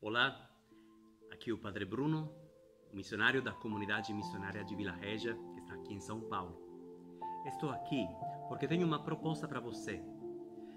Olá, aqui é o Padre Bruno, missionário da comunidade missionária de Vila Regia, que está aqui em São Paulo. Estou aqui porque tenho uma proposta para você.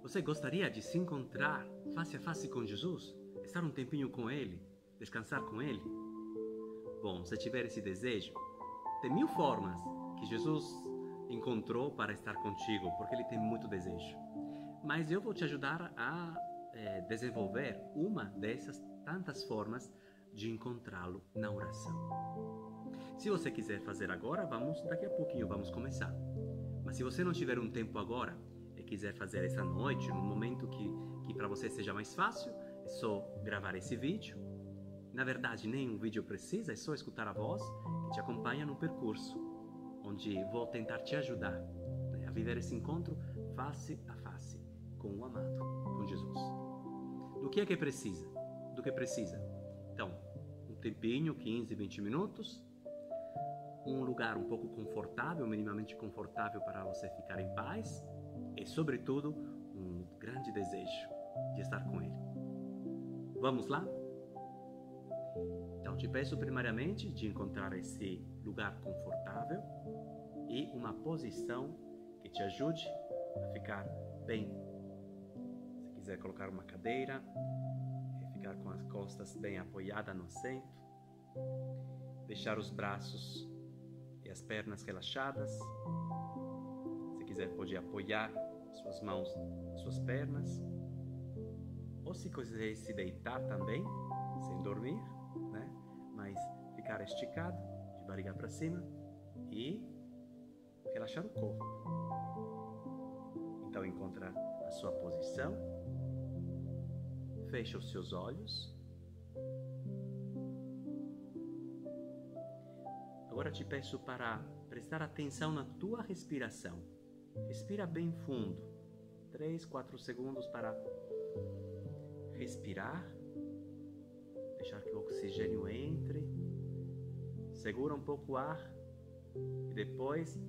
Você gostaria de se encontrar face a face com Jesus? Estar um tempinho com Ele? Descansar com Ele? Bom, se tiver esse desejo, tem mil formas que Jesus encontrou para estar contigo, porque Ele tem muito desejo. Mas eu vou te ajudar a é, desenvolver uma dessas tantas formas de encontrá-lo na oração. Se você quiser fazer agora, vamos daqui a pouquinho vamos começar. Mas se você não tiver um tempo agora e quiser fazer essa noite, num momento que, que para você seja mais fácil, é só gravar esse vídeo. Na verdade, nem um vídeo precisa, é só escutar a voz que te acompanha no percurso, onde vou tentar te ajudar né, a viver esse encontro face a face com o amado, com Jesus. Do que é que precisa? Do que precisa? Então, um tempinho, 15, 20 minutos, um lugar um pouco confortável, minimamente confortável para você ficar em paz e, sobretudo, um grande desejo de estar com Ele. Vamos lá? Então, te peço primariamente de encontrar esse lugar confortável e uma posição que te ajude a ficar bem. Se quiser colocar uma cadeira, ficar com as costas bem apoiadas no centro, deixar os braços e as pernas relaxadas. Se quiser, pode apoiar suas mãos, suas pernas. Ou se quiser se deitar também, sem dormir, né? Mas ficar esticado, de barriga para cima e relaxar o corpo. Então encontra a sua posição Fecha os seus olhos. Agora te peço para prestar atenção na tua respiração. Respira bem fundo. 3, 4 segundos para respirar. Deixar que o oxigênio entre. Segura um pouco o ar e depois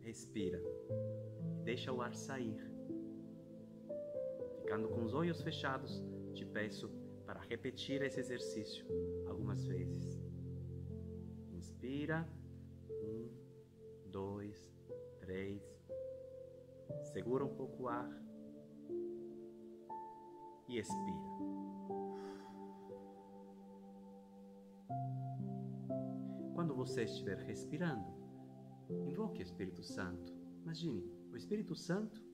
respira. Deixa o ar sair. Ficando com os olhos fechados, te peço para repetir esse exercício algumas vezes. Inspira. Um, dois, três. Segura um pouco o ar. E expira. Quando você estiver respirando, invoque o Espírito Santo. Imagine o Espírito Santo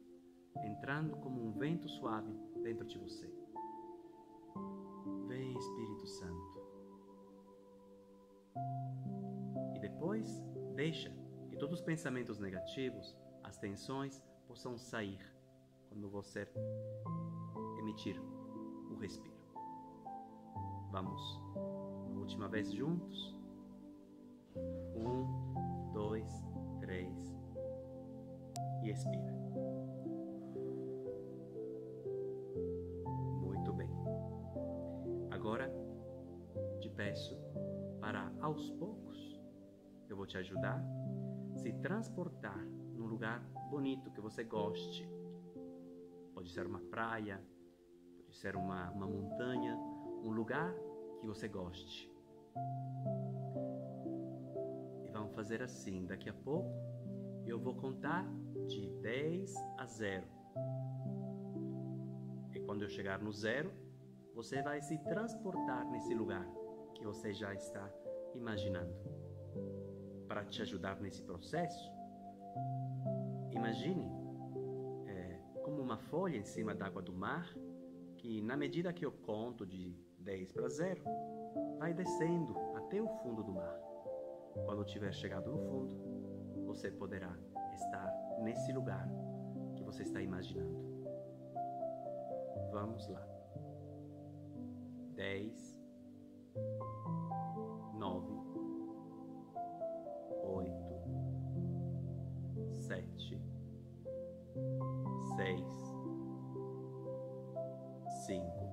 entrando como um vento suave dentro de você. Vem, Espírito Santo. E depois, deixa que todos os pensamentos negativos, as tensões, possam sair quando você emitir o respiro. Vamos, uma última vez juntos. Um, dois, três. E expira. Peço para, aos poucos, eu vou te ajudar, se transportar num lugar bonito que você goste. Pode ser uma praia, pode ser uma, uma montanha, um lugar que você goste. E vamos fazer assim: daqui a pouco eu vou contar de 10 a 0. E quando eu chegar no zero, você vai se transportar nesse lugar que você já está imaginando. Para te ajudar nesse processo, imagine é, como uma folha em cima da água do mar que, na medida que eu conto de 10 para 0, vai descendo até o fundo do mar. Quando tiver chegado no fundo, você poderá estar nesse lugar que você está imaginando. Vamos lá. 10, nove, oito, sete, seis, cinco,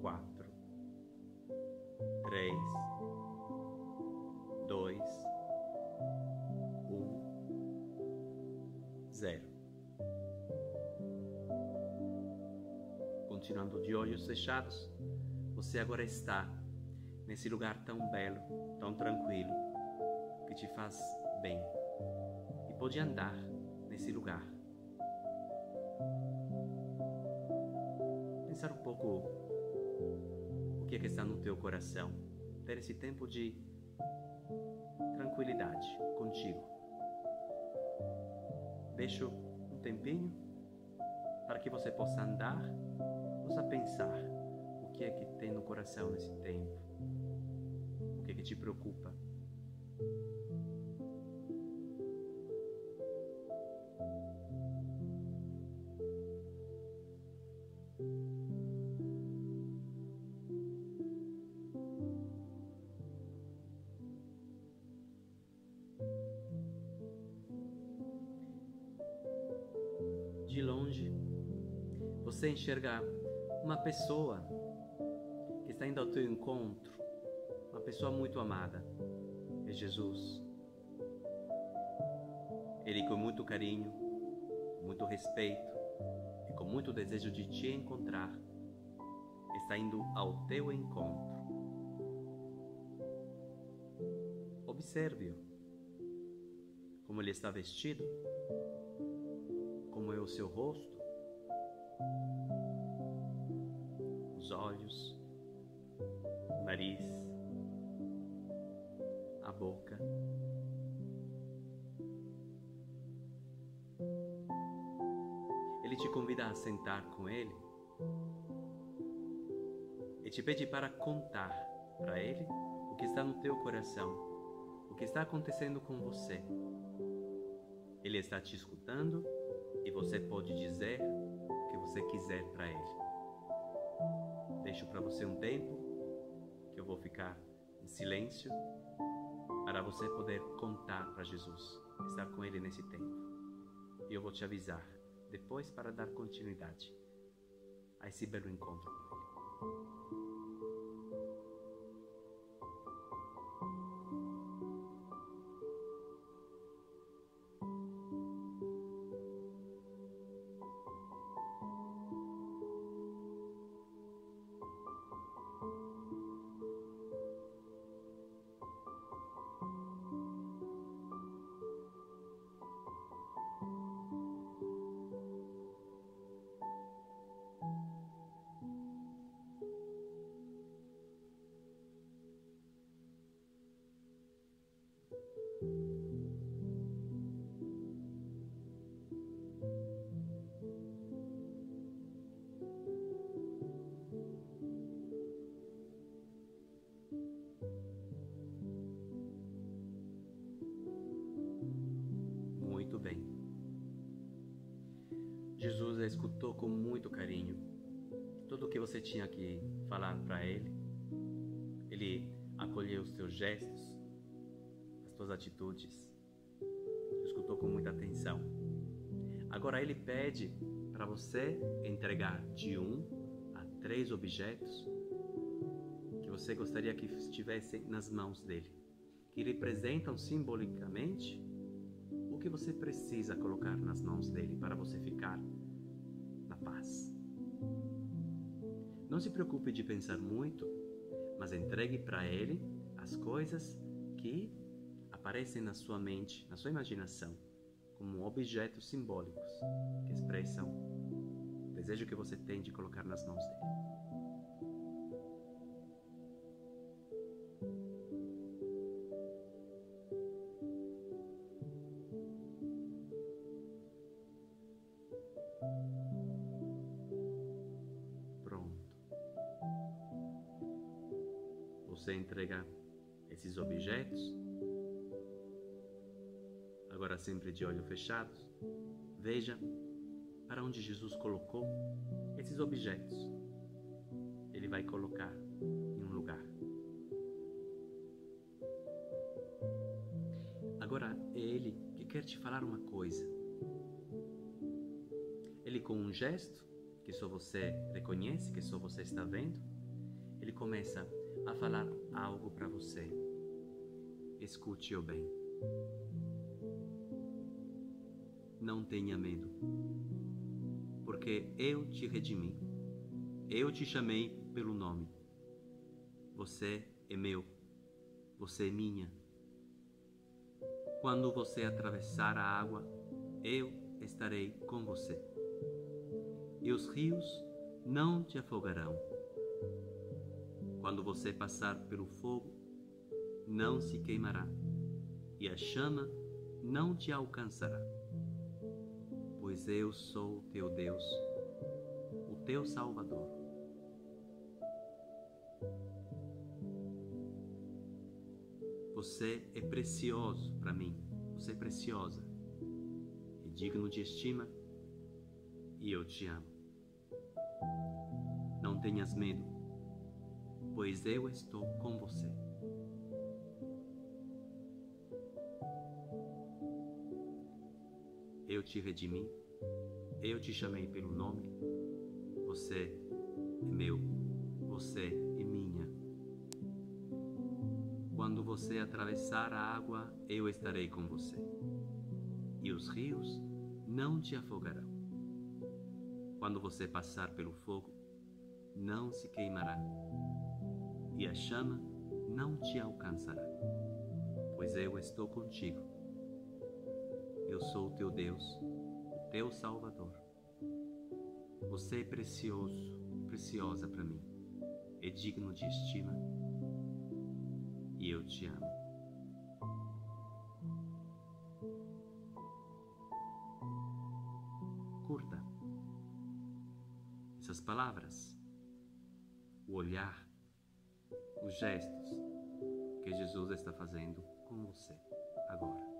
quatro, três, dois, um, zero. continuando de olhos fechados, você agora está nesse lugar tão belo, tão tranquilo, que te faz bem. E pode andar nesse lugar. Pensar um pouco o que é que está no teu coração. Ter esse tempo de tranquilidade contigo. Deixo um tempinho para que você possa andar, possa pensar que é que tem no coração nesse tempo, o que é que te preocupa. de longe, você enxerga uma pessoa está indo ao teu encontro, uma pessoa muito amada, é Jesus. Ele, com muito carinho, muito respeito e com muito desejo de te encontrar, está indo ao teu encontro. Observe-o, como ele está vestido como é o seu rosto, nariz, a boca. Ele te convida a sentar com ele e te pede para contar para ele o que está no teu coração, o que está acontecendo com você. Ele está te escutando e você pode dizer o que você quiser para Ele. Deixo para você um tempo vou ficar em silêncio para você poder contar para Jesus, estar com Ele nesse tempo. E eu vou te avisar depois para dar continuidade a esse belo encontro com Ele. Escutou com muito carinho tudo o que você tinha que falar para ele. Ele acolheu os teus gestos, as tuas atitudes, escutou com muita atenção. Agora ele pede para você entregar de um a três objetos que você gostaria que estivessem nas mãos dele, que representam simbolicamente o que você precisa colocar nas mãos dele para você ficar Não se preocupe de pensar muito, mas entregue para ele as coisas que aparecem na sua mente, na sua imaginação, como objetos simbólicos que expressam o desejo que você tem de colocar nas mãos dele. Sempre de olhos fechados, veja para onde Jesus colocou esses objetos. Ele vai colocar em um lugar. Agora é Ele que quer te falar uma coisa. Ele, com um gesto que só você reconhece, que só você está vendo, ele começa a falar algo para você. Escute-o bem. Não tenha medo, porque eu te redimi. Eu te chamei pelo nome. Você é meu. Você é minha. Quando você atravessar a água, eu estarei com você. E os rios não te afogarão. Quando você passar pelo fogo, não se queimará, e a chama não te alcançará. Pois eu sou teu Deus, o teu Salvador. Você é precioso para mim, você é preciosa, é digno de estima e eu te amo. Não tenhas medo, pois eu estou com você. Eu te redimi, eu te chamei pelo nome, você é meu, você é minha. Quando você atravessar a água, eu estarei com você, e os rios não te afogarão. Quando você passar pelo fogo, não se queimará, e a chama não te alcançará, pois eu estou contigo. Eu sou o teu Deus, teu Salvador. Você é precioso, preciosa para mim, é digno de estima, e eu te amo. Curta essas palavras, o olhar, os gestos que Jesus está fazendo com você agora.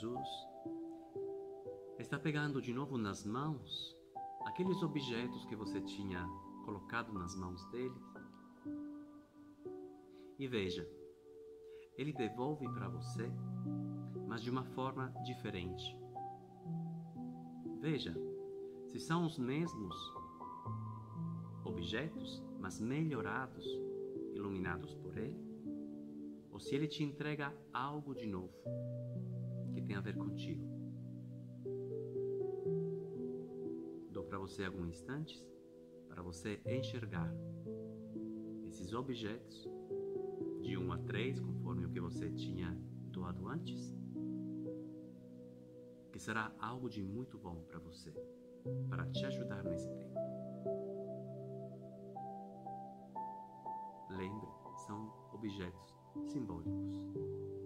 Jesus está pegando de novo nas mãos aqueles objetos que você tinha colocado nas mãos dele. E veja, ele devolve para você, mas de uma forma diferente. Veja, se são os mesmos objetos, mas melhorados, iluminados por ele, ou se ele te entrega algo de novo tem a ver contigo. Dou para você alguns instantes para você enxergar esses objetos de 1 a 3, conforme o que você tinha doado antes, que será algo de muito bom para você, para te ajudar nesse tempo. Lembre, são objetos simbólicos.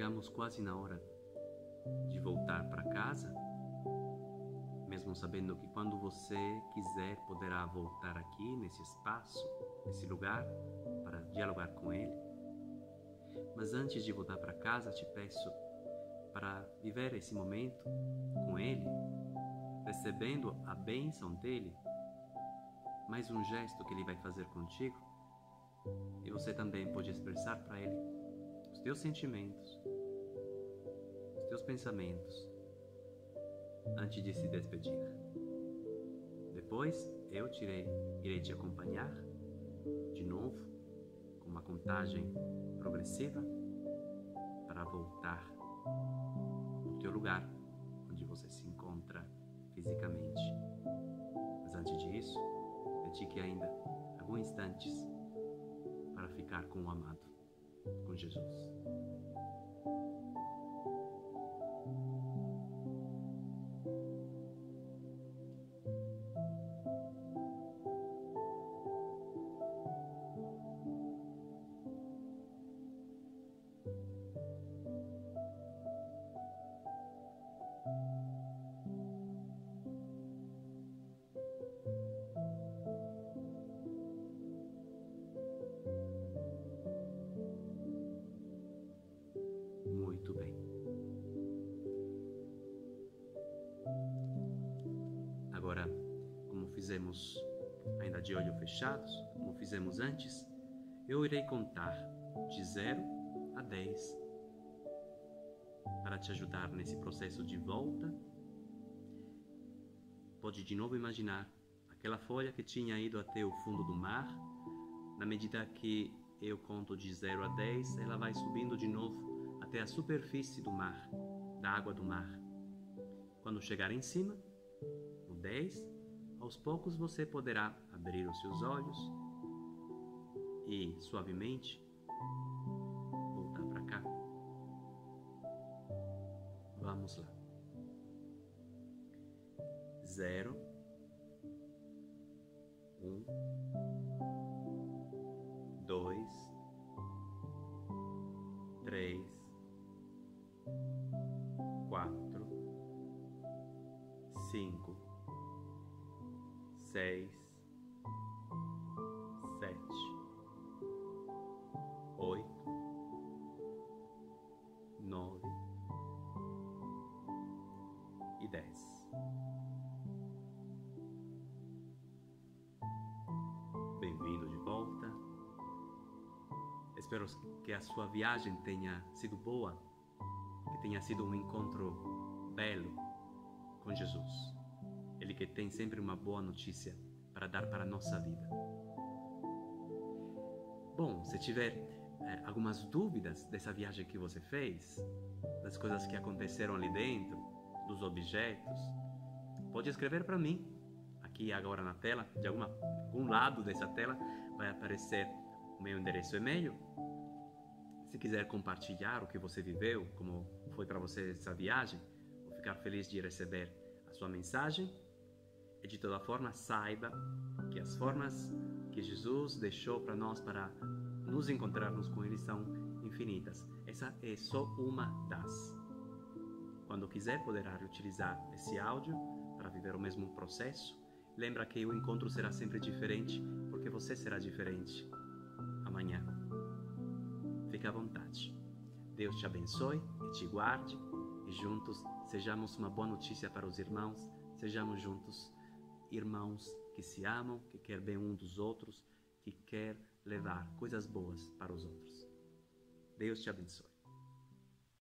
Chegamos quase na hora de voltar para casa, mesmo sabendo que quando você quiser poderá voltar aqui nesse espaço, nesse lugar, para dialogar com Ele. Mas antes de voltar para casa, te peço para viver esse momento com Ele, recebendo a bênção dele, mais um gesto que Ele vai fazer contigo, e você também pode expressar para Ele os teus sentimentos, os teus pensamentos, antes de se despedir. Depois eu tirei, irei te acompanhar de novo com uma contagem progressiva para voltar no teu lugar onde você se encontra fisicamente. Mas antes disso, dedique ainda alguns instantes para ficar com o amado, com Jesus. Fizemos ainda de olhos fechados, como fizemos antes, eu irei contar de 0 a 10 para te ajudar nesse processo de volta. Pode de novo imaginar aquela folha que tinha ido até o fundo do mar. Na medida que eu conto de 0 a 10, ela vai subindo de novo até a superfície do mar, da água do mar. Quando chegar em cima, no 10, aos poucos você poderá abrir os seus olhos e suavemente seis, sete, oito, nove e dez. Bem-vindo de volta. Espero que a sua viagem tenha sido boa, que tenha sido um encontro belo com Jesus. Ele que tem sempre uma boa notícia para dar para a nossa vida. Bom, se tiver é, algumas dúvidas dessa viagem que você fez, das coisas que aconteceram ali dentro, dos objetos, pode escrever para mim. Aqui agora na tela, de alguma, algum lado dessa tela, vai aparecer o meu endereço e-mail. Se quiser compartilhar o que você viveu, como foi para você essa viagem, vou ficar feliz de receber a sua mensagem. E de toda forma, saiba que as formas que Jesus deixou para nós para nos encontrarmos com Ele são infinitas. Essa é só uma das. Quando quiser, poderá utilizar esse áudio para viver o mesmo processo. Lembra que o encontro será sempre diferente, porque você será diferente amanhã. Fique à vontade. Deus te abençoe e te guarde, e juntos sejamos uma boa notícia para os irmãos, sejamos juntos irmãos que se amam, que quer bem um dos outros, que quer levar coisas boas para os outros. Deus te abençoe.